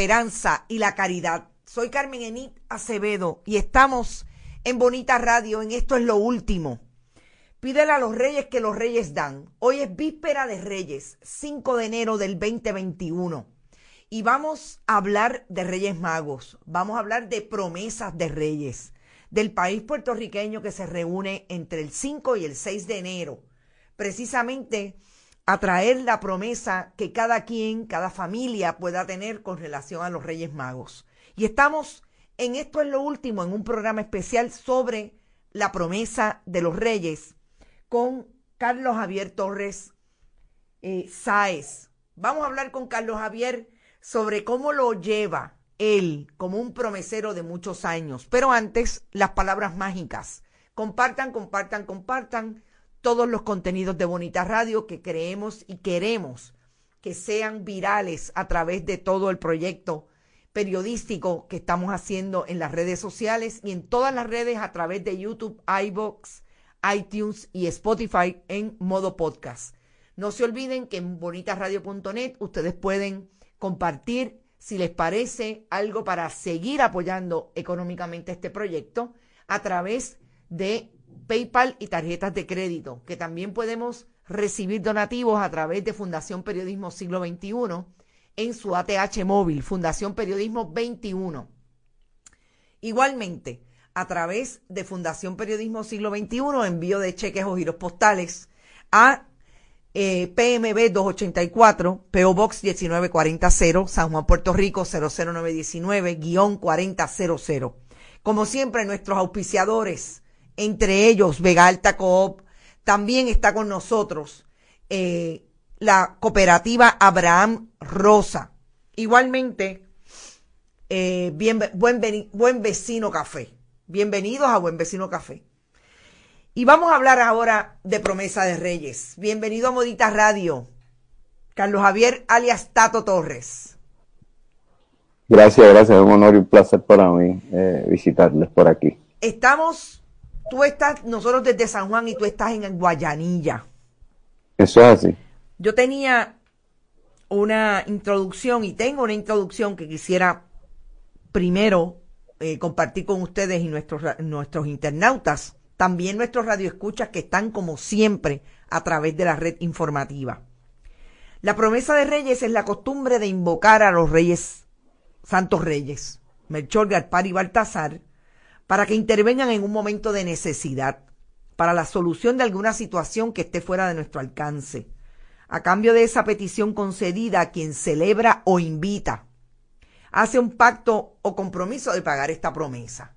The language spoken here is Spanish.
esperanza y la caridad. Soy Carmen Enit Acevedo y estamos en Bonita Radio, en Esto es lo último. Pídele a los reyes que los reyes dan. Hoy es víspera de reyes, 5 de enero del 2021. Y vamos a hablar de reyes magos, vamos a hablar de promesas de reyes, del país puertorriqueño que se reúne entre el 5 y el 6 de enero, precisamente a traer la promesa que cada quien, cada familia pueda tener con relación a los Reyes Magos. Y estamos en esto es lo último, en un programa especial sobre la promesa de los Reyes con Carlos Javier Torres eh, Sáez. Vamos a hablar con Carlos Javier sobre cómo lo lleva él como un promesero de muchos años. Pero antes, las palabras mágicas. Compartan, compartan, compartan todos los contenidos de Bonita Radio que creemos y queremos que sean virales a través de todo el proyecto periodístico que estamos haciendo en las redes sociales y en todas las redes a través de YouTube, iBox, iTunes y Spotify en modo podcast. No se olviden que en bonitasradio.net ustedes pueden compartir si les parece algo para seguir apoyando económicamente este proyecto a través de PayPal y tarjetas de crédito, que también podemos recibir donativos a través de Fundación Periodismo Siglo XXI en su ATH móvil, Fundación Periodismo 21. Igualmente, a través de Fundación Periodismo Siglo XXI, envío de cheques o giros postales a PMB 284, PO Box 1940, San Juan, Puerto Rico 00919-4000. Como siempre, nuestros auspiciadores, entre ellos Vega Alta Coop, también está con nosotros eh, la cooperativa Abraham Rosa. Igualmente, eh, bien, buen, buen Vecino Café. Bienvenidos a Buen Vecino Café. Y vamos a hablar ahora de Promesa de Reyes. Bienvenido a Modita Radio. Carlos Javier alias Tato Torres. Gracias, gracias. Es un honor y un placer para mí eh, visitarles por aquí. Estamos, tú estás, nosotros desde San Juan y tú estás en Guayanilla. Eso es así. Yo tenía una introducción y tengo una introducción que quisiera primero eh, compartir con ustedes y nuestros, nuestros internautas, también nuestros radioescuchas que están como siempre a través de la red informativa. La promesa de reyes es la costumbre de invocar a los reyes, santos reyes, Melchor, Gaspar y Baltasar, para que intervengan en un momento de necesidad, para la solución de alguna situación que esté fuera de nuestro alcance, a cambio de esa petición concedida a quien celebra o invita hace un pacto o compromiso de pagar esta promesa.